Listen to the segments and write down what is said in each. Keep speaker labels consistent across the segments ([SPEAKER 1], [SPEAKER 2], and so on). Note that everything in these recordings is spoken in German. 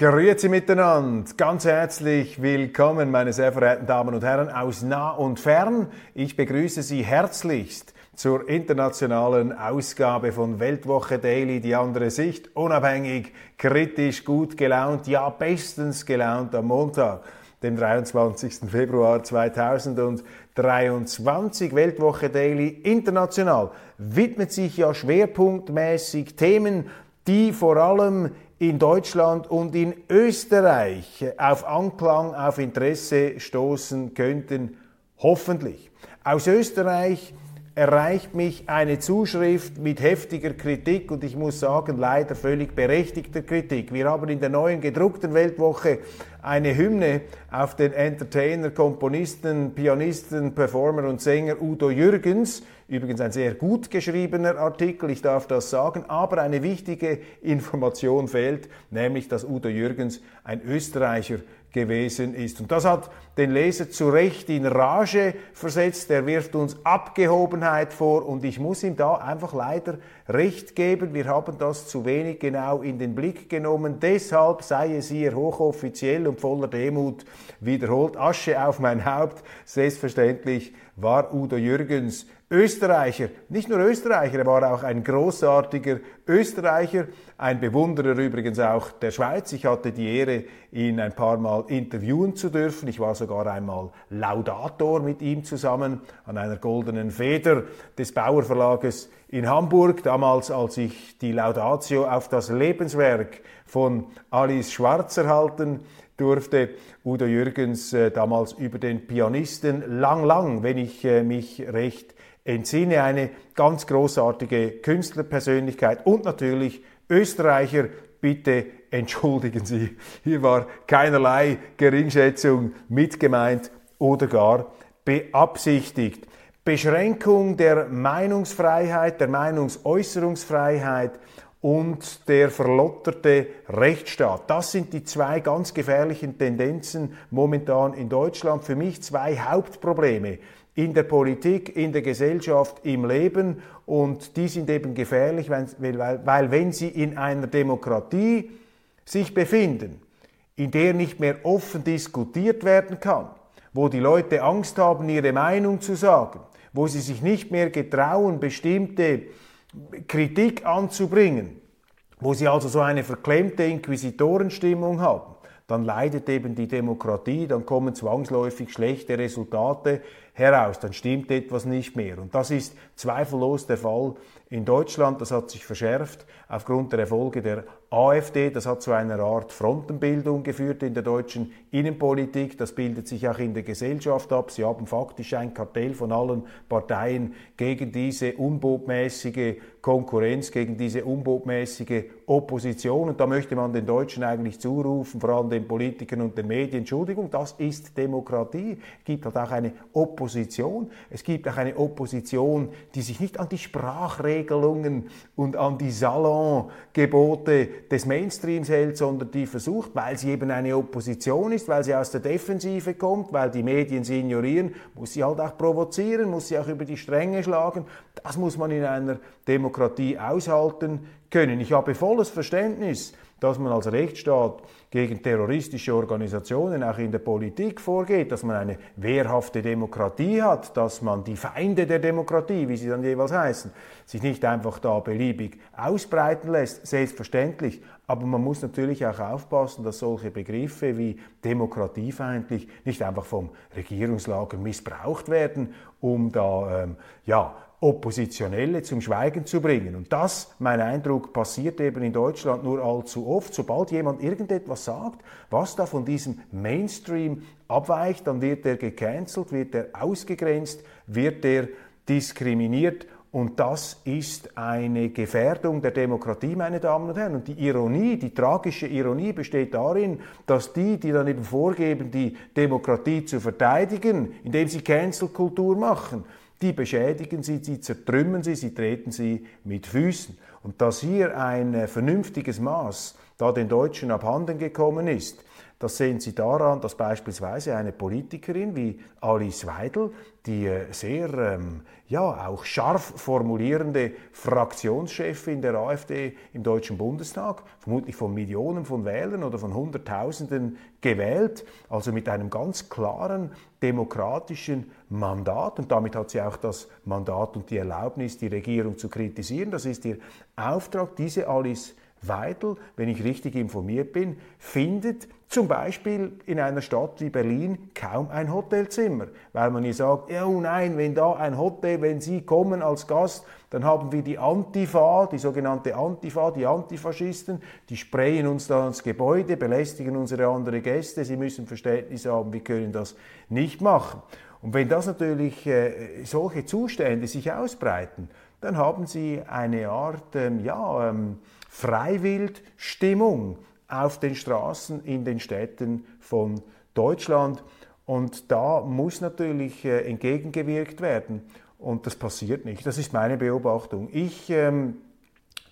[SPEAKER 1] Grüezi miteinander, ganz herzlich willkommen, meine sehr verehrten Damen und Herren aus nah und fern. Ich begrüße Sie herzlichst zur internationalen Ausgabe von Weltwoche Daily, die andere Sicht, unabhängig, kritisch, gut gelaunt, ja bestens gelaunt am Montag, dem 23. Februar 2023. Weltwoche Daily international widmet sich ja schwerpunktmäßig Themen, die vor allem in Deutschland und in Österreich auf Anklang, auf Interesse stoßen könnten, hoffentlich. Aus Österreich erreicht mich eine Zuschrift mit heftiger Kritik und ich muss sagen, leider völlig berechtigter Kritik. Wir haben in der neuen gedruckten Weltwoche eine Hymne auf den Entertainer, Komponisten, Pianisten, Performer und Sänger Udo Jürgens Übrigens ein sehr gut geschriebener Artikel, ich darf das sagen, aber eine wichtige Information fehlt, nämlich dass Udo Jürgens ein Österreicher gewesen ist. Und das hat den Leser zu Recht in Rage versetzt. Er wirft uns Abgehobenheit vor und ich muss ihm da einfach leider Recht geben. Wir haben das zu wenig genau in den Blick genommen. Deshalb sei es hier hochoffiziell und voller Demut wiederholt. Asche auf mein Haupt. Selbstverständlich war Udo Jürgens Österreicher, nicht nur Österreicher, er war auch ein großartiger Österreicher, ein Bewunderer übrigens auch der Schweiz. Ich hatte die Ehre, ihn ein paar Mal interviewen zu dürfen. Ich war sogar einmal Laudator mit ihm zusammen an einer goldenen Feder des Bauer Verlages in Hamburg, damals als ich die Laudatio auf das Lebenswerk von Alice Schwarzer halten durfte Udo Jürgens äh, damals über den Pianisten Lang Lang, wenn ich äh, mich recht entsinne, eine ganz großartige Künstlerpersönlichkeit und natürlich Österreicher. Bitte entschuldigen Sie, hier war keinerlei Geringschätzung mitgemeint oder gar beabsichtigt. Beschränkung der Meinungsfreiheit, der Meinungsäußerungsfreiheit und der verlotterte Rechtsstaat. Das sind die zwei ganz gefährlichen Tendenzen momentan in Deutschland. Für mich zwei Hauptprobleme in der Politik, in der Gesellschaft, im Leben. Und die sind eben gefährlich, weil, weil, weil wenn sie in einer Demokratie sich befinden, in der nicht mehr offen diskutiert werden kann, wo die Leute Angst haben, ihre Meinung zu sagen, wo sie sich nicht mehr getrauen, bestimmte Kritik anzubringen, wo sie also so eine verklemmte Inquisitorenstimmung haben, dann leidet eben die Demokratie, dann kommen zwangsläufig schlechte Resultate heraus, dann stimmt etwas nicht mehr. Und das ist zweifellos der Fall in Deutschland. Das hat sich verschärft aufgrund der Erfolge der AfD. Das hat zu einer Art Frontenbildung geführt in der deutschen Innenpolitik. Das bildet sich auch in der Gesellschaft ab. Sie haben faktisch ein Kartell von allen Parteien gegen diese unbotmäßige Konkurrenz, gegen diese unbotmäßige Opposition. Und da möchte man den Deutschen eigentlich zurufen, vor allem den Politikern und den Medien, Entschuldigung, das ist Demokratie. Es gibt halt auch eine Opposition. Es gibt auch eine Opposition, die sich nicht an die Sprachregelungen und an die Salongebote des Mainstreams hält, sondern die versucht, weil sie eben eine Opposition ist, weil sie aus der Defensive kommt, weil die Medien sie ignorieren, muss sie halt auch provozieren, muss sie auch über die Stränge schlagen. Das muss man in einer Demokratie aushalten können. Ich habe volles Verständnis, dass man als Rechtsstaat gegen terroristische Organisationen auch in der Politik vorgeht, dass man eine wehrhafte Demokratie hat, dass man die Feinde der Demokratie, wie sie dann jeweils heißen, sich nicht einfach da beliebig ausbreiten lässt, selbstverständlich. Aber man muss natürlich auch aufpassen, dass solche Begriffe wie demokratiefeindlich nicht einfach vom Regierungslager missbraucht werden, um da ähm, ja, Oppositionelle zum Schweigen zu bringen. Und das, mein Eindruck, passiert eben in Deutschland nur allzu oft. Sobald jemand irgendetwas sagt, was da von diesem Mainstream abweicht, dann wird er gecancelt, wird er ausgegrenzt, wird er diskriminiert Und das ist eine Gefährdung der Demokratie, meine Damen und Herren. Und die Ironie, die tragische Ironie besteht darin, dass die, die dann eben vorgeben, die Demokratie zu verteidigen, indem sie Cancel-Kultur machen, die beschädigen sie, sie zertrümmern sie, sie treten sie mit Füßen. Und dass hier ein äh, vernünftiges Maß da den Deutschen abhanden gekommen ist, das sehen Sie daran, dass beispielsweise eine Politikerin wie Alice Weidel, die äh, sehr ähm, ja, auch scharf formulierende Fraktionschefin der AfD im Deutschen Bundestag, vermutlich von Millionen von Wählern oder von Hunderttausenden gewählt, also mit einem ganz klaren demokratischen Mandat. Und damit hat sie auch das Mandat und die Erlaubnis, die Regierung zu kritisieren. Das ist ihr Auftrag, diese Alice Weidel, wenn ich richtig informiert bin, findet zum Beispiel in einer Stadt wie Berlin kaum ein Hotelzimmer, weil man ihr sagt, ja oh nein, wenn da ein Hotel, wenn Sie kommen als Gast, dann haben wir die Antifa, die sogenannte Antifa, die Antifaschisten, die sprayen uns da ans Gebäude, belästigen unsere anderen Gäste, Sie müssen Verständnis haben, wir können das nicht machen. Und wenn das natürlich äh, solche Zustände sich ausbreiten, dann haben Sie eine Art, ähm, ja, ähm, Freiwildstimmung auf den Straßen in den Städten von Deutschland. Und da muss natürlich äh, entgegengewirkt werden. Und das passiert nicht. Das ist meine Beobachtung. Ich ähm,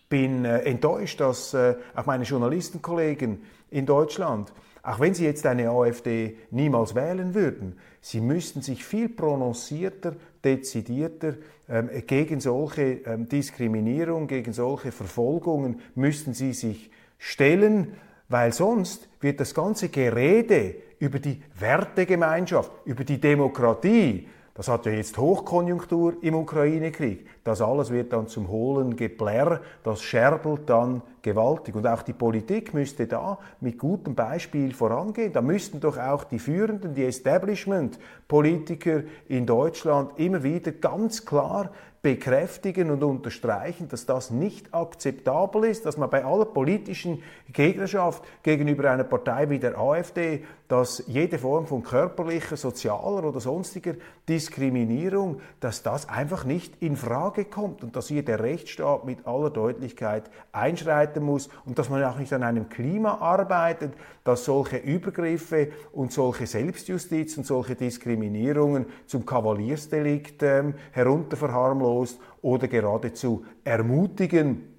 [SPEAKER 1] bin äh, enttäuscht, dass äh, auch meine Journalistenkollegen in Deutschland, auch wenn sie jetzt eine AfD niemals wählen würden, sie müssten sich viel prononcierter, dezidierter ähm, gegen solche ähm, Diskriminierung, gegen solche Verfolgungen müssten sie sich stellen weil sonst wird das ganze Gerede über die Wertegemeinschaft, über die Demokratie, das hat ja jetzt Hochkonjunktur im Ukraine-Krieg. Das alles wird dann zum hohlen Geplärr, das scherbelt dann gewaltig. Und auch die Politik müsste da mit gutem Beispiel vorangehen. Da müssten doch auch die Führenden, die Establishment-Politiker in Deutschland immer wieder ganz klar bekräftigen und unterstreichen, dass das nicht akzeptabel ist, dass man bei aller politischen Gegnerschaft gegenüber einer Partei wie der AfD, dass jede Form von körperlicher, sozialer oder sonstiger Diskriminierung, dass das einfach nicht in Frage kommt und dass hier der Rechtsstaat mit aller Deutlichkeit einschreiten muss und dass man auch nicht an einem Klima arbeitet, dass solche Übergriffe und solche Selbstjustiz und solche Diskriminierungen zum Kavaliersdelikt ähm, herunterverharmlosen verharmlost oder geradezu ermutigen,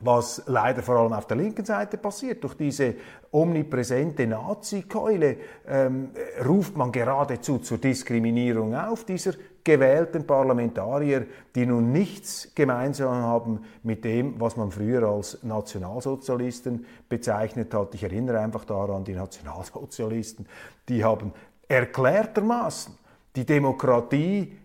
[SPEAKER 1] was leider vor allem auf der linken Seite passiert. Durch diese omnipräsente Nazi-Keule ähm, ruft man geradezu zur Diskriminierung auf dieser gewählten Parlamentarier, die nun nichts gemeinsam haben mit dem, was man früher als Nationalsozialisten bezeichnet hat. Ich erinnere einfach daran, die Nationalsozialisten, die haben erklärtermaßen die Demokratie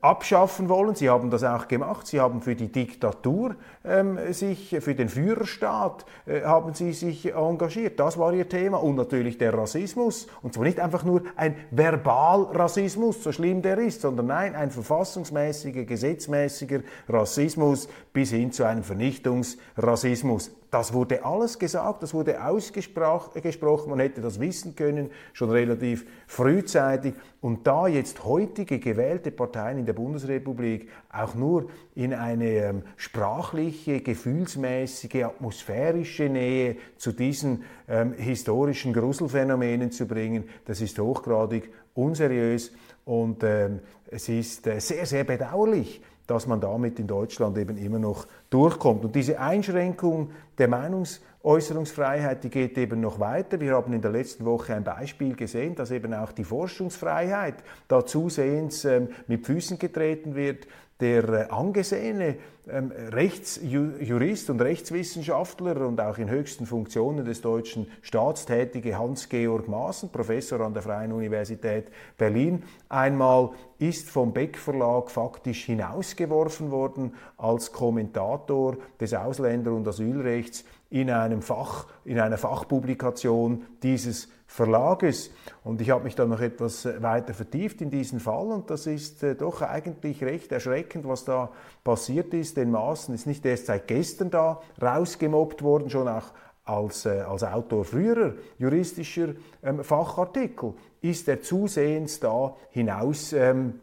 [SPEAKER 1] abschaffen wollen. Sie haben das auch gemacht. Sie haben für die Diktatur ähm, sich, für den Führerstaat äh, haben sie sich engagiert. Das war ihr Thema. Und natürlich der Rassismus. Und zwar nicht einfach nur ein Verbalrassismus, so schlimm der ist, sondern nein, ein verfassungsmäßiger, gesetzmäßiger Rassismus bis hin zu einem Vernichtungsrassismus. Das wurde alles gesagt, das wurde ausgesprochen, man hätte das wissen können, schon relativ frühzeitig. Und da jetzt heutige gewählte Parteien in der Bundesrepublik auch nur in eine ähm, sprachliche, gefühlsmäßige, atmosphärische Nähe zu diesen ähm, historischen Gruselphänomenen zu bringen, das ist hochgradig unseriös und ähm, es ist äh, sehr, sehr bedauerlich, dass man damit in Deutschland eben immer noch durchkommt. Und diese Einschränkung der Meinungsäußerungsfreiheit, die geht eben noch weiter. Wir haben in der letzten Woche ein Beispiel gesehen, dass eben auch die Forschungsfreiheit da zusehends ähm, mit Füßen getreten wird. Der äh, angesehene ähm, Rechtsjurist und Rechtswissenschaftler und auch in höchsten Funktionen des deutschen Staats tätige Hans-Georg Maaßen, Professor an der Freien Universität Berlin, einmal ist vom Beck Verlag faktisch hinausgeworfen worden als Kommentator des Ausländer- und Asylrechts in einem Fach, in einer Fachpublikation dieses Verlages. Und ich habe mich dann noch etwas weiter vertieft in diesen Fall und das ist äh, doch eigentlich recht erschreckend, was da passiert ist. Denn Maaßen ist nicht erst seit gestern da rausgemobbt worden, schon auch als, äh, als Autor früherer juristischer ähm, Fachartikel ist er zusehends da hinaus ähm,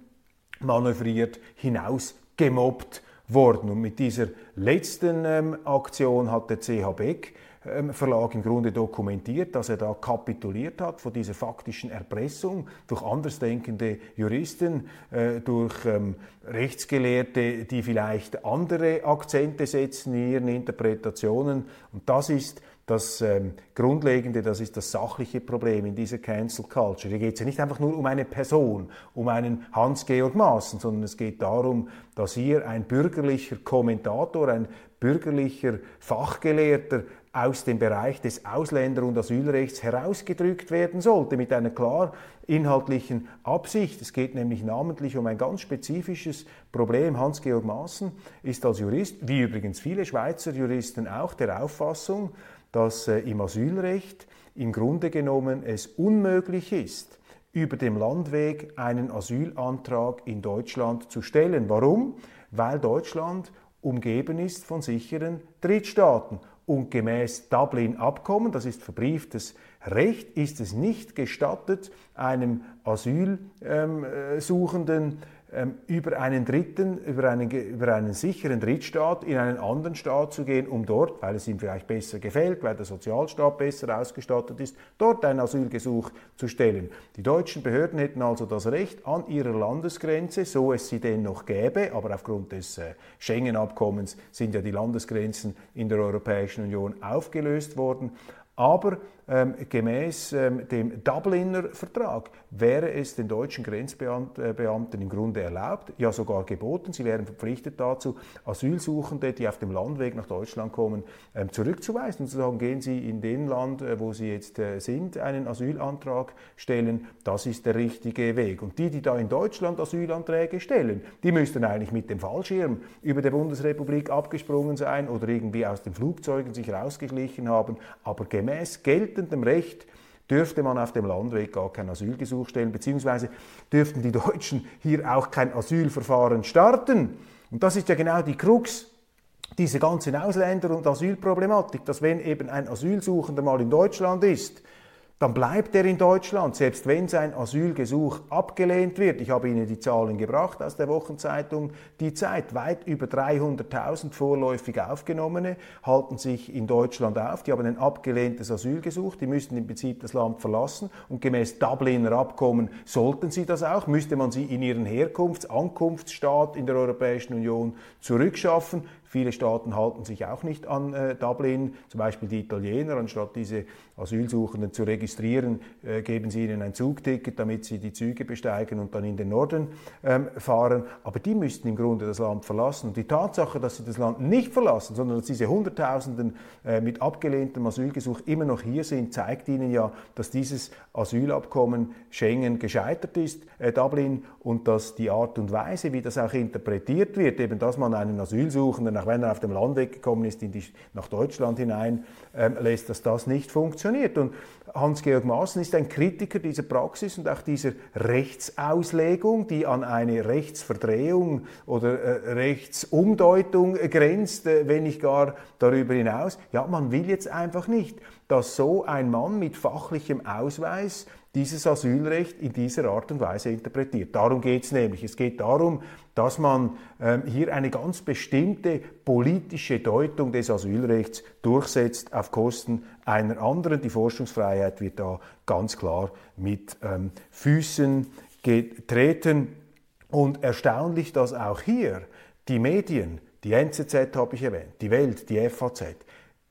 [SPEAKER 1] manövriert, hinaus gemobbt worden. Und mit dieser letzten ähm, Aktion hat der CH Beck Verlag im Grunde dokumentiert, dass er da kapituliert hat vor dieser faktischen Erpressung durch andersdenkende Juristen, äh, durch ähm, Rechtsgelehrte, die vielleicht andere Akzente setzen in ihren Interpretationen. Und das ist das ähm, Grundlegende, das ist das sachliche Problem in dieser Cancel Culture. Hier geht es ja nicht einfach nur um eine Person, um einen Hans-Georg Maaßen, sondern es geht darum, dass hier ein bürgerlicher Kommentator, ein bürgerlicher Fachgelehrter aus dem Bereich des Ausländer- und Asylrechts herausgedrückt werden sollte, mit einer klar inhaltlichen Absicht. Es geht nämlich namentlich um ein ganz spezifisches Problem. Hans-Georg Maaßen ist als Jurist, wie übrigens viele Schweizer Juristen auch, der Auffassung, dass äh, im Asylrecht im Grunde genommen es unmöglich ist, über dem Landweg einen Asylantrag in Deutschland zu stellen. Warum? Weil Deutschland umgeben ist von sicheren Drittstaaten und gemäß Dublin-Abkommen, das ist verbrieftes Recht, ist es nicht gestattet, einem Asylsuchenden ähm, über einen dritten, über einen, über einen sicheren Drittstaat in einen anderen Staat zu gehen, um dort, weil es ihm vielleicht besser gefällt, weil der Sozialstaat besser ausgestattet ist, dort ein Asylgesuch zu stellen. Die deutschen Behörden hätten also das Recht an ihrer Landesgrenze, so es sie denn noch gäbe, aber aufgrund des äh, Schengen-Abkommens sind ja die Landesgrenzen in der Europäischen Union aufgelöst worden, aber ähm, gemäß ähm, dem Dubliner Vertrag. Wäre es den deutschen Grenzbeamten im Grunde erlaubt, ja sogar geboten, sie wären verpflichtet dazu, Asylsuchende, die auf dem Landweg nach Deutschland kommen, ähm, zurückzuweisen und zu sagen, gehen Sie in den Land, äh, wo Sie jetzt äh, sind, einen Asylantrag stellen, das ist der richtige Weg. Und die, die da in Deutschland Asylanträge stellen, die müssten eigentlich mit dem Fallschirm über der Bundesrepublik abgesprungen sein oder irgendwie aus den Flugzeugen sich rausgeschlichen haben, aber gemäß Geld geltendem Recht dürfte man auf dem Landweg gar kein Asylgesuch stellen, beziehungsweise dürften die Deutschen hier auch kein Asylverfahren starten. Und das ist ja genau die Krux dieser ganzen Ausländer- und Asylproblematik, dass wenn eben ein Asylsuchender mal in Deutschland ist, dann bleibt er in Deutschland, selbst wenn sein Asylgesuch abgelehnt wird. Ich habe Ihnen die Zahlen gebracht aus der Wochenzeitung Die Zeit. Weit über 300.000 vorläufig Aufgenommene halten sich in Deutschland auf. Die haben ein abgelehntes Asylgesuch. Die müssten im Prinzip das Land verlassen. Und gemäß Dubliner Abkommen sollten sie das auch. Müsste man sie in ihren Herkunfts-, Ankunftsstaat in der Europäischen Union zurückschaffen. Viele Staaten halten sich auch nicht an äh, Dublin, zum Beispiel die Italiener, anstatt diese Asylsuchenden zu registrieren, äh, geben sie ihnen ein Zugticket, damit sie die Züge besteigen und dann in den Norden ähm, fahren. Aber die müssten im Grunde das Land verlassen. Und die Tatsache, dass sie das Land nicht verlassen, sondern dass diese Hunderttausenden äh, mit abgelehntem Asylgesuch immer noch hier sind, zeigt ihnen ja, dass dieses Asylabkommen Schengen gescheitert ist, äh, Dublin, und dass die Art und Weise, wie das auch interpretiert wird, eben dass man einen Asylsuchenden auch wenn er auf dem Landweg gekommen ist, die, nach Deutschland hinein, ähm, lässt, dass das nicht funktioniert. Und Hans-Georg Maaßen ist ein Kritiker dieser Praxis und auch dieser Rechtsauslegung, die an eine Rechtsverdrehung oder äh, Rechtsumdeutung grenzt, äh, wenn nicht gar darüber hinaus. Ja, man will jetzt einfach nicht, dass so ein Mann mit fachlichem Ausweis dieses Asylrecht in dieser Art und Weise interpretiert. Darum geht es nämlich. Es geht darum, dass man ähm, hier eine ganz bestimmte politische Deutung des Asylrechts durchsetzt auf Kosten einer anderen. Die Forschungsfreiheit wird da ganz klar mit ähm, Füßen getreten. Und erstaunlich, dass auch hier die Medien, die NZZ habe ich erwähnt, die Welt, die FAZ,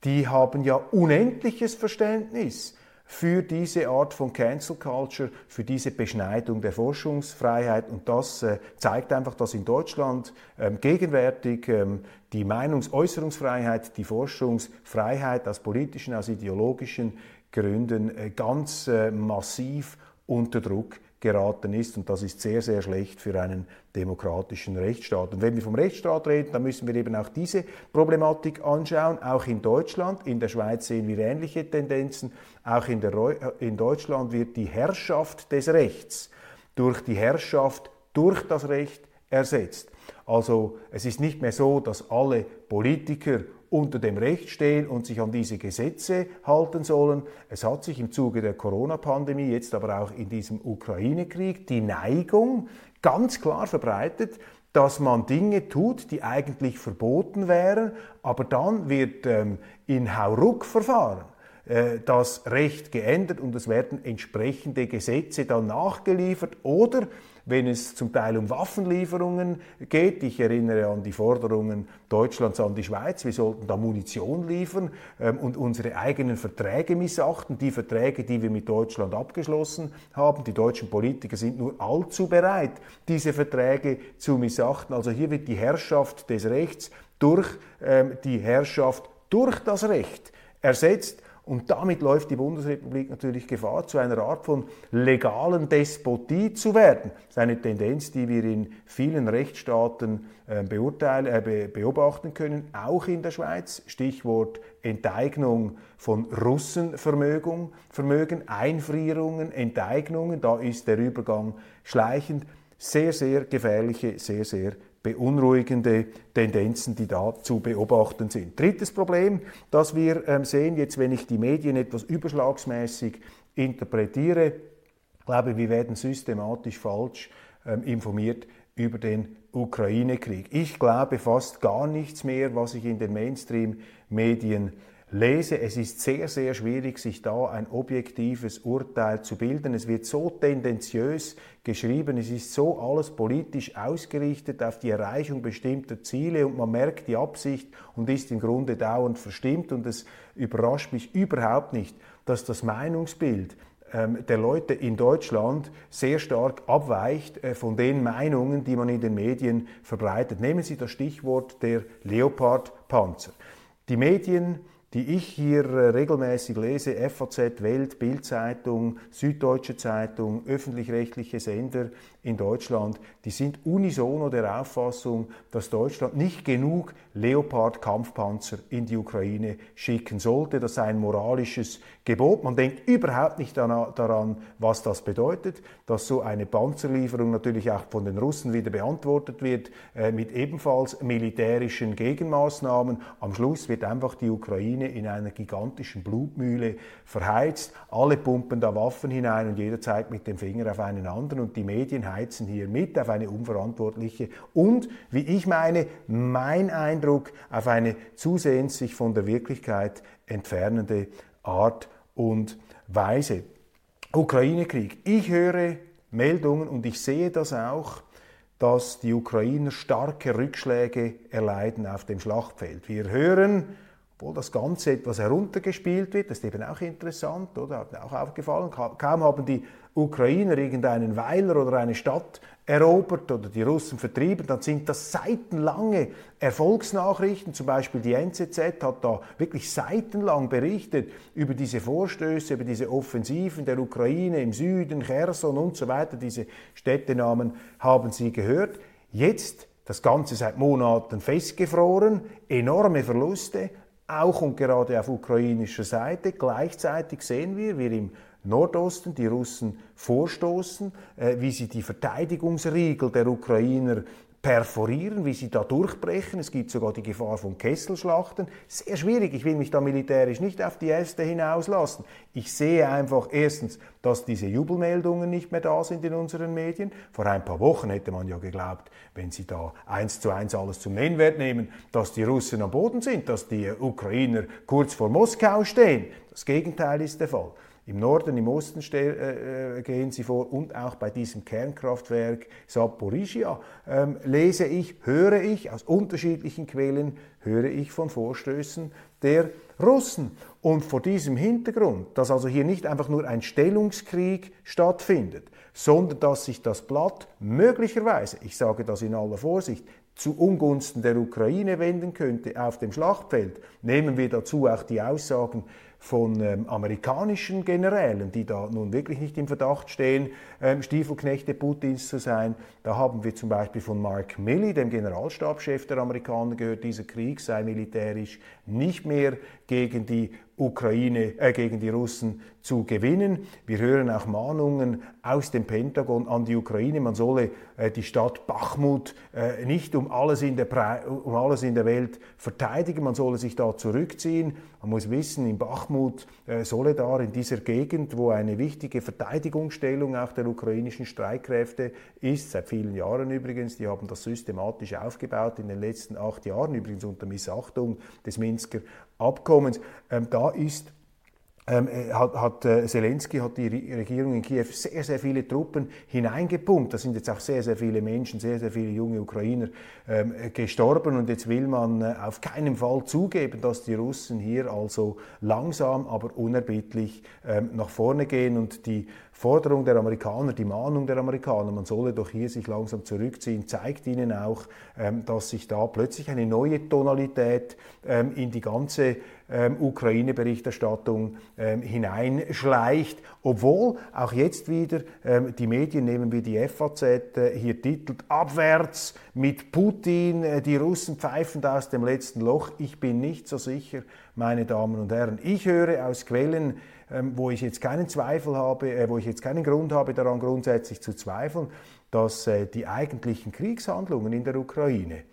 [SPEAKER 1] die haben ja unendliches Verständnis für diese Art von Cancel Culture, für diese Beschneidung der Forschungsfreiheit. Und das äh, zeigt einfach, dass in Deutschland ähm, gegenwärtig ähm, die Meinungsäußerungsfreiheit, die Forschungsfreiheit aus politischen, aus ideologischen Gründen äh, ganz äh, massiv unter Druck geraten ist. Und das ist sehr, sehr schlecht für einen demokratischen Rechtsstaat. Und wenn wir vom Rechtsstaat reden, dann müssen wir eben auch diese Problematik anschauen. Auch in Deutschland, in der Schweiz sehen wir ähnliche Tendenzen. Auch in, äh, in Deutschland wird die Herrschaft des Rechts durch die Herrschaft durch das Recht ersetzt. Also es ist nicht mehr so, dass alle Politiker unter dem Recht stehen und sich an diese Gesetze halten sollen. Es hat sich im Zuge der Corona-Pandemie, jetzt aber auch in diesem Ukraine-Krieg, die Neigung ganz klar verbreitet, dass man Dinge tut, die eigentlich verboten wären, aber dann wird ähm, in Hauruck-Verfahren äh, das Recht geändert und es werden entsprechende Gesetze dann nachgeliefert oder wenn es zum Teil um Waffenlieferungen geht. Ich erinnere an die Forderungen Deutschlands an die Schweiz, wir sollten da Munition liefern ähm, und unsere eigenen Verträge missachten, die Verträge, die wir mit Deutschland abgeschlossen haben. Die deutschen Politiker sind nur allzu bereit, diese Verträge zu missachten. Also hier wird die Herrschaft des Rechts durch ähm, die Herrschaft durch das Recht ersetzt. Und damit läuft die Bundesrepublik natürlich Gefahr, zu einer Art von legalen Despotie zu werden. Das ist eine Tendenz, die wir in vielen Rechtsstaaten äh, beurteilen, äh, beobachten können, auch in der Schweiz. Stichwort Enteignung von Russenvermögen, Vermögen, Einfrierungen, Enteignungen. Da ist der Übergang schleichend. Sehr, sehr gefährliche, sehr, sehr beunruhigende Tendenzen, die da zu beobachten sind. Drittes Problem, das wir ähm, sehen, jetzt wenn ich die Medien etwas überschlagsmäßig interpretiere, glaube wir werden systematisch falsch ähm, informiert über den Ukraine-Krieg. Ich glaube fast gar nichts mehr, was ich in den Mainstream-Medien lese. Es ist sehr, sehr schwierig, sich da ein objektives Urteil zu bilden. Es wird so tendenziös geschrieben, es ist so alles politisch ausgerichtet auf die Erreichung bestimmter Ziele und man merkt die Absicht und ist im Grunde dauernd verstimmt und es überrascht mich überhaupt nicht, dass das Meinungsbild ähm, der Leute in Deutschland sehr stark abweicht äh, von den Meinungen, die man in den Medien verbreitet. Nehmen Sie das Stichwort der Leopard-Panzer. Die Medien die ich hier äh, regelmäßig lese, FAZ, Welt, Bildzeitung, Süddeutsche Zeitung, öffentlich-rechtliche Sender in Deutschland, die sind unisono der Auffassung, dass Deutschland nicht genug Leopard-Kampfpanzer in die Ukraine schicken sollte. Das sei ein moralisches Gebot. Man denkt überhaupt nicht daran, was das bedeutet, dass so eine Panzerlieferung natürlich auch von den Russen wieder beantwortet wird äh, mit ebenfalls militärischen Gegenmaßnahmen. Am Schluss wird einfach die Ukraine in einer gigantischen Blutmühle verheizt. Alle pumpen da Waffen hinein und jeder zeigt mit dem Finger auf einen anderen und die Medien heizen hier mit auf eine unverantwortliche und, wie ich meine, mein Eindruck, auf eine zusehends sich von der Wirklichkeit entfernende Art und Weise. Ukraine-Krieg. Ich höre Meldungen und ich sehe das auch, dass die Ukrainer starke Rückschläge erleiden auf dem Schlachtfeld. Wir hören obwohl das Ganze etwas heruntergespielt wird, das ist eben auch interessant, oder? Hat mir auch aufgefallen. Kaum haben die Ukrainer irgendeinen Weiler oder eine Stadt erobert oder die Russen vertrieben, dann sind das seitenlange Erfolgsnachrichten. Zum Beispiel die NZZ hat da wirklich seitenlang berichtet über diese Vorstöße, über diese Offensiven der Ukraine im Süden, Cherson und so weiter. Diese Städtenamen haben Sie gehört. Jetzt das Ganze seit Monaten festgefroren, enorme Verluste, auch und gerade auf ukrainischer Seite. Gleichzeitig sehen wir, wie im Nordosten die Russen vorstoßen, äh, wie sie die Verteidigungsriegel der Ukrainer perforieren, wie sie da durchbrechen. Es gibt sogar die Gefahr von Kesselschlachten. Sehr schwierig. Ich will mich da militärisch nicht auf die Äste hinauslassen. Ich sehe einfach erstens, dass diese Jubelmeldungen nicht mehr da sind in unseren Medien. Vor ein paar Wochen hätte man ja geglaubt, wenn sie da eins zu eins alles zum Nennwert nehmen, dass die Russen am Boden sind, dass die Ukrainer kurz vor Moskau stehen. Das Gegenteil ist der Fall. Im Norden, im Osten äh, äh, gehen sie vor und auch bei diesem Kernkraftwerk Saporizhia ähm, lese ich, höre ich aus unterschiedlichen Quellen, höre ich von Vorstößen der Russen. Und vor diesem Hintergrund, dass also hier nicht einfach nur ein Stellungskrieg stattfindet, sondern dass sich das Blatt möglicherweise, ich sage das in aller Vorsicht, zu Ungunsten der Ukraine wenden könnte auf dem Schlachtfeld. Nehmen wir dazu auch die Aussagen von ähm, amerikanischen Generälen, die da nun wirklich nicht im Verdacht stehen, ähm, Stiefelknechte Putins zu sein. Da haben wir zum Beispiel von Mark Milley, dem Generalstabschef der Amerikaner, gehört, dieser Krieg sei militärisch nicht mehr gegen die Ukraine, äh, gegen die Russen zu gewinnen. Wir hören auch Mahnungen aus dem Pentagon an die Ukraine, man solle die Stadt Bachmut äh, nicht um alles, in der um alles in der Welt verteidigen, man solle sich da zurückziehen. Man muss wissen, in Bachmut Bachmut, äh, Soledar in dieser Gegend, wo eine wichtige Verteidigungsstellung auch der ukrainischen Streitkräfte ist, seit vielen Jahren übrigens. Die haben das systematisch aufgebaut in den letzten acht Jahren, übrigens unter Missachtung des Minsker Abkommens. Ähm, da ist ähm, äh, hat, hat äh, Zelensky hat die Regierung in Kiew sehr, sehr viele Truppen hineingepumpt. Da sind jetzt auch sehr, sehr viele Menschen, sehr, sehr viele junge Ukrainer ähm, gestorben. Und jetzt will man äh, auf keinen Fall zugeben, dass die Russen hier also langsam, aber unerbittlich ähm, nach vorne gehen. Und die Forderung der Amerikaner, die Mahnung der Amerikaner, man solle doch hier sich langsam zurückziehen, zeigt ihnen auch, ähm, dass sich da plötzlich eine neue Tonalität ähm, in die ganze ähm, Ukraine-Berichterstattung ähm, hineinschleicht, obwohl auch jetzt wieder ähm, die Medien, nehmen wir die FAZ, äh, hier titelt Abwärts mit Putin, äh, die Russen pfeifen aus dem letzten Loch. Ich bin nicht so sicher, meine Damen und Herren. Ich höre aus Quellen, ähm, wo ich jetzt keinen Zweifel habe, äh, wo ich jetzt keinen Grund habe, daran grundsätzlich zu zweifeln, dass äh, die eigentlichen Kriegshandlungen in der Ukraine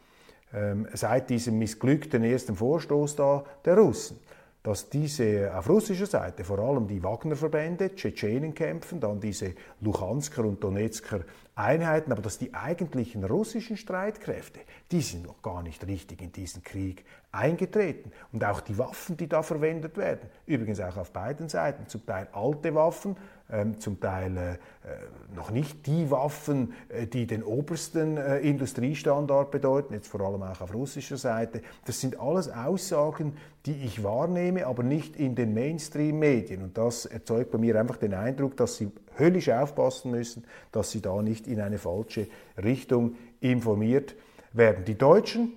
[SPEAKER 1] seit diesem missglückten ersten Vorstoß da der Russen, dass diese auf russischer Seite vor allem die Wagner-Verbände, Tschetschenen kämpfen, dann diese Luhansker und Donetsker Einheiten, aber dass die eigentlichen russischen Streitkräfte, die sind noch gar nicht richtig in diesen Krieg eingetreten. Und auch die Waffen, die da verwendet werden, übrigens auch auf beiden Seiten, zum Teil alte Waffen, ähm, zum Teil äh, äh, noch nicht die Waffen, äh, die den obersten Industriestandard bedeuten, jetzt vor allem auch auf russischer Seite. Das sind alles Aussagen, die ich wahrnehme, aber nicht in den Mainstream-Medien. Und das erzeugt bei mir einfach den Eindruck, dass sie höllisch aufpassen müssen, dass sie da nicht in eine falsche Richtung informiert werden. Die Deutschen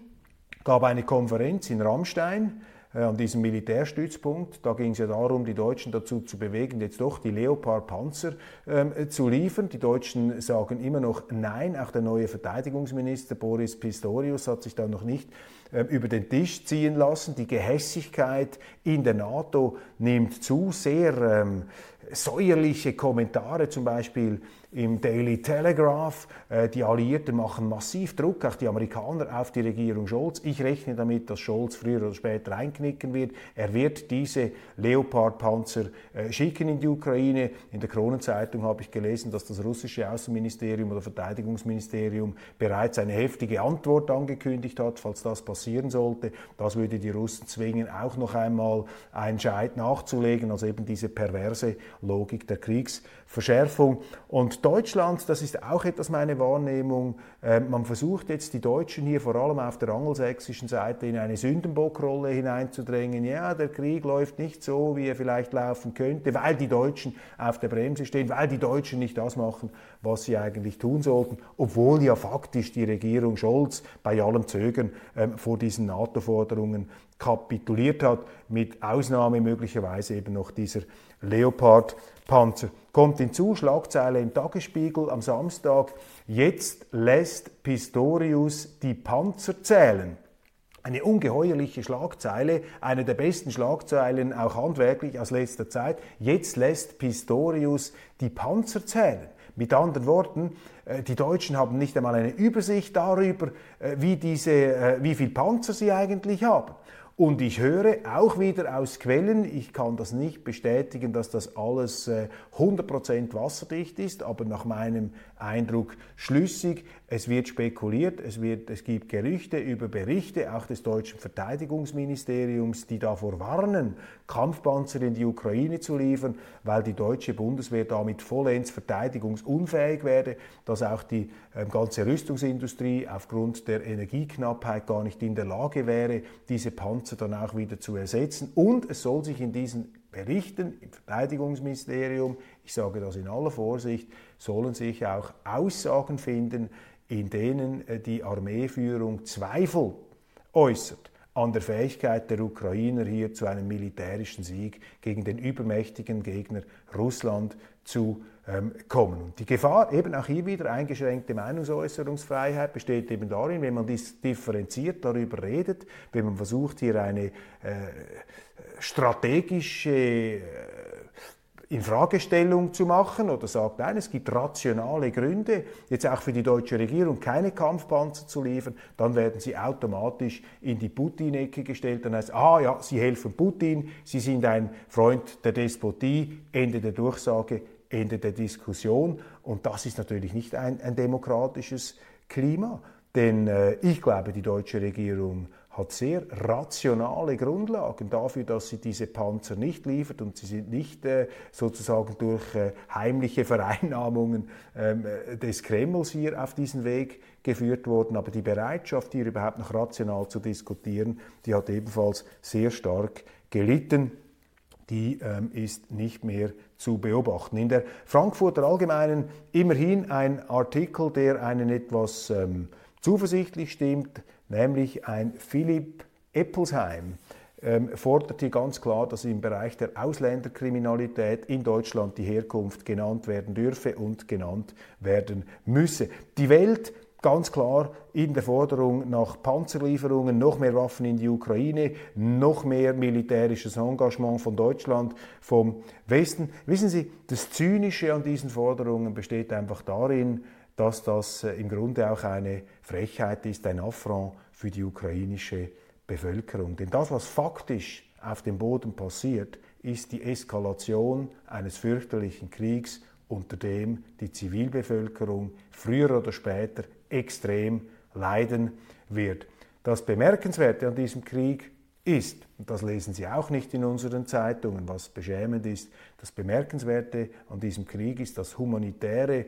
[SPEAKER 1] gab eine Konferenz in Rammstein äh, an diesem Militärstützpunkt. Da ging es ja darum, die Deutschen dazu zu bewegen, jetzt doch die Leopard-Panzer ähm, zu liefern. Die Deutschen sagen immer noch Nein. Auch der neue Verteidigungsminister Boris Pistorius hat sich da noch nicht äh, über den Tisch ziehen lassen. Die Gehässigkeit in der NATO nimmt zu. Sehr ähm, säuerliche Kommentare zum Beispiel im Daily Telegraph. Äh, die Alliierten machen massiv Druck, auch die Amerikaner, auf die Regierung Scholz. Ich rechne damit, dass Scholz früher oder später einknicken wird. Er wird diese Leopard-Panzer äh, schicken in die Ukraine. In der Kronenzeitung habe ich gelesen, dass das russische Außenministerium oder Verteidigungsministerium bereits eine heftige Antwort angekündigt hat, falls das passieren sollte. Das würde die Russen zwingen, auch noch einmal einen Scheit nachzulegen, also eben diese perverse Logik der Kriegsverschärfung. Und Deutschland, das ist auch etwas meine Wahrnehmung, äh, man versucht jetzt die Deutschen hier vor allem auf der angelsächsischen Seite in eine Sündenbockrolle hineinzudrängen. Ja, der Krieg läuft nicht so, wie er vielleicht laufen könnte, weil die Deutschen auf der Bremse stehen, weil die Deutschen nicht das machen, was sie eigentlich tun sollten, obwohl ja faktisch die Regierung Scholz bei allem Zögern ähm, vor diesen NATO-Forderungen kapituliert hat, mit Ausnahme möglicherweise eben noch dieser Leopard-Panzer. Kommt hinzu, Schlagzeile im Tagesspiegel am Samstag, jetzt lässt Pistorius die Panzer zählen. Eine ungeheuerliche Schlagzeile, eine der besten Schlagzeilen auch handwerklich aus letzter Zeit. Jetzt lässt Pistorius die Panzer zählen. Mit anderen Worten, äh, die Deutschen haben nicht einmal eine Übersicht darüber, äh, wie, diese, äh, wie viel Panzer sie eigentlich haben. Und ich höre auch wieder aus Quellen, ich kann das nicht bestätigen, dass das alles 100% wasserdicht ist, aber nach meinem Eindruck schlüssig. Es wird spekuliert, es, wird, es gibt Gerüchte über Berichte auch des deutschen Verteidigungsministeriums, die davor warnen, Kampfpanzer in die Ukraine zu liefern, weil die deutsche Bundeswehr damit vollends verteidigungsunfähig werde, dass auch die äh, ganze Rüstungsindustrie aufgrund der Energieknappheit gar nicht in der Lage wäre, diese Panzer dann auch wieder zu ersetzen. Und es soll sich in diesen Berichten im Verteidigungsministerium, ich sage das in aller Vorsicht, sollen sich auch Aussagen finden, in denen äh, die Armeeführung Zweifel äußert an der Fähigkeit der Ukrainer hier zu einem militärischen Sieg gegen den übermächtigen Gegner Russland zu ähm, kommen. Und die Gefahr, eben auch hier wieder eingeschränkte Meinungsäußerungsfreiheit, besteht eben darin, wenn man dies differenziert darüber redet, wenn man versucht, hier eine äh, strategische äh, in Fragestellung zu machen oder sagt, nein, es gibt rationale Gründe, jetzt auch für die deutsche Regierung keine Kampfpanzer zu liefern, dann werden sie automatisch in die Putin-Ecke gestellt. Dann heißt, ah ja, sie helfen Putin, sie sind ein Freund der Despotie, Ende der Durchsage, Ende der Diskussion. Und das ist natürlich nicht ein, ein demokratisches Klima. Denn äh, ich glaube, die deutsche Regierung hat sehr rationale Grundlagen dafür, dass sie diese Panzer nicht liefert und sie sind nicht äh, sozusagen durch äh, heimliche Vereinnahmungen ähm, äh, des Kremls hier auf diesen Weg geführt worden. Aber die Bereitschaft, hier überhaupt noch rational zu diskutieren, die hat ebenfalls sehr stark gelitten. Die ähm, ist nicht mehr zu beobachten. In der Frankfurter Allgemeinen immerhin ein Artikel, der einen etwas ähm, zuversichtlich stimmt, nämlich ein Philipp Eppelsheim ähm, fordert hier ganz klar, dass im Bereich der Ausländerkriminalität in Deutschland die Herkunft genannt werden dürfe und genannt werden müsse. Die Welt ganz klar in der Forderung nach Panzerlieferungen, noch mehr Waffen in die Ukraine, noch mehr militärisches Engagement von Deutschland, vom Westen. Wissen Sie, das Zynische an diesen Forderungen besteht einfach darin, dass das äh, im Grunde auch eine Frechheit ist, ein Affront für die ukrainische Bevölkerung. Denn das, was faktisch auf dem Boden passiert, ist die Eskalation eines fürchterlichen Kriegs, unter dem die Zivilbevölkerung früher oder später extrem leiden wird. Das Bemerkenswerte an diesem Krieg ist, und das lesen Sie auch nicht in unseren Zeitungen, was beschämend ist, das Bemerkenswerte an diesem Krieg ist, dass humanitäre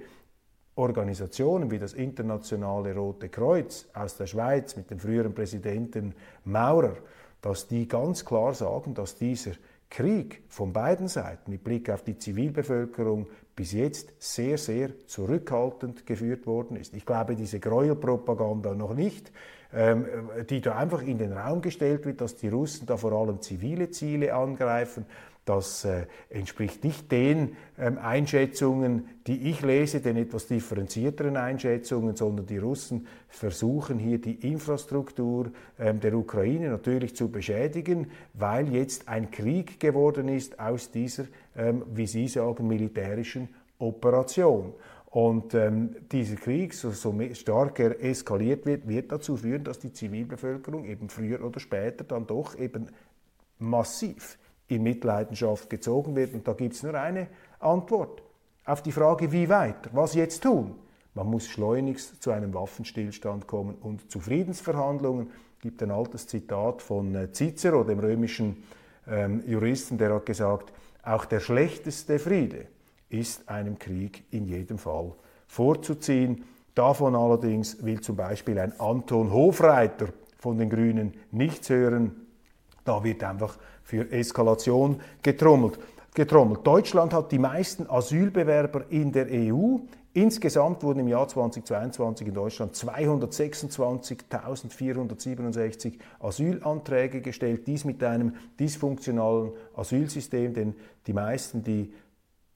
[SPEAKER 1] Organisationen wie das Internationale Rote Kreuz aus der Schweiz mit dem früheren Präsidenten Maurer, dass die ganz klar sagen, dass dieser Krieg von beiden Seiten mit Blick auf die Zivilbevölkerung bis jetzt sehr, sehr zurückhaltend geführt worden ist. Ich glaube diese Gräuelpropaganda noch nicht, ähm, die da einfach in den Raum gestellt wird, dass die Russen da vor allem zivile Ziele angreifen. Das äh, entspricht nicht den ähm, Einschätzungen, die ich lese, den etwas differenzierteren Einschätzungen, sondern die Russen versuchen hier die Infrastruktur ähm, der Ukraine natürlich zu beschädigen, weil jetzt ein Krieg geworden ist aus dieser, ähm, wie Sie sagen, militärischen Operation. Und ähm, dieser Krieg, so, so stark er eskaliert wird, wird dazu führen, dass die Zivilbevölkerung eben früher oder später dann doch eben massiv in Mitleidenschaft gezogen wird. Und da gibt es nur eine Antwort auf die Frage, wie weiter, was jetzt tun. Man muss schleunigst zu einem Waffenstillstand kommen und zu Friedensverhandlungen. Es gibt ein altes Zitat von äh, Cicero, dem römischen ähm, Juristen, der hat gesagt, auch der schlechteste Friede ist einem Krieg in jedem Fall vorzuziehen. Davon allerdings will zum Beispiel ein Anton Hofreiter von den Grünen nichts hören. Da wird einfach für Eskalation getrommelt. getrommelt. Deutschland hat die meisten Asylbewerber in der EU. Insgesamt wurden im Jahr 2022 in Deutschland 226.467 Asylanträge gestellt. Dies mit einem dysfunktionalen Asylsystem, denn die meisten, die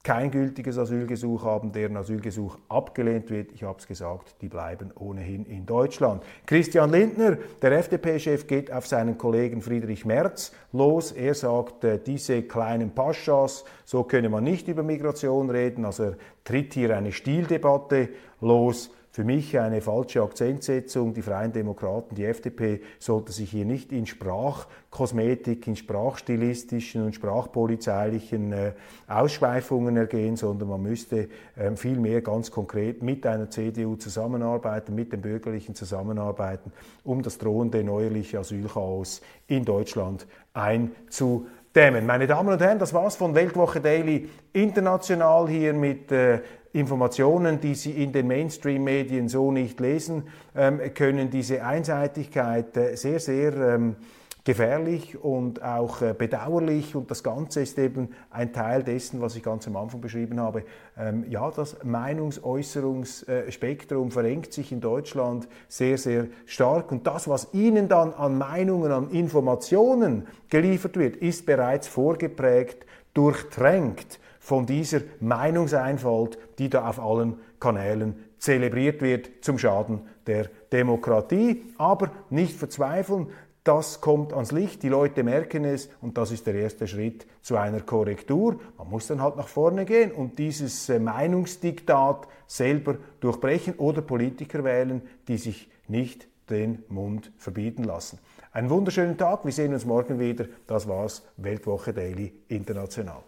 [SPEAKER 1] kein gültiges Asylgesuch haben, deren Asylgesuch abgelehnt wird. Ich habe es gesagt, die bleiben ohnehin in Deutschland. Christian Lindner, der FDP-Chef, geht auf seinen Kollegen Friedrich Merz los. Er sagt, äh, diese kleinen Paschas, so könne man nicht über Migration reden. Also er tritt hier eine Stildebatte los für mich eine falsche Akzentsetzung. Die Freien Demokraten, die FDP sollte sich hier nicht in Sprachkosmetik, in sprachstilistischen und sprachpolizeilichen äh, Ausschweifungen ergehen, sondern man müsste äh, vielmehr ganz konkret mit einer CDU zusammenarbeiten, mit den Bürgerlichen zusammenarbeiten, um das drohende neuerliche Asylchaos in Deutschland einzudämmen. Meine Damen und Herren, das war's von Weltwoche Daily international hier mit äh, Informationen, die Sie in den Mainstream-Medien so nicht lesen ähm, können, diese Einseitigkeit äh, sehr, sehr ähm, gefährlich und auch äh, bedauerlich. Und das Ganze ist eben ein Teil dessen, was ich ganz am Anfang beschrieben habe. Ähm, ja, das Meinungsäußerungsspektrum verengt sich in Deutschland sehr, sehr stark. Und das, was Ihnen dann an Meinungen, an Informationen geliefert wird, ist bereits vorgeprägt, durchtränkt von dieser Meinungseinfalt, die da auf allen Kanälen zelebriert wird zum Schaden der Demokratie. Aber nicht verzweifeln, das kommt ans Licht, die Leute merken es und das ist der erste Schritt zu einer Korrektur. Man muss dann halt nach vorne gehen und dieses äh, Meinungsdiktat selber durchbrechen oder Politiker wählen, die sich nicht den Mund verbieten lassen. Einen wunderschönen Tag, wir sehen uns morgen wieder. Das war's, Weltwoche Daily International.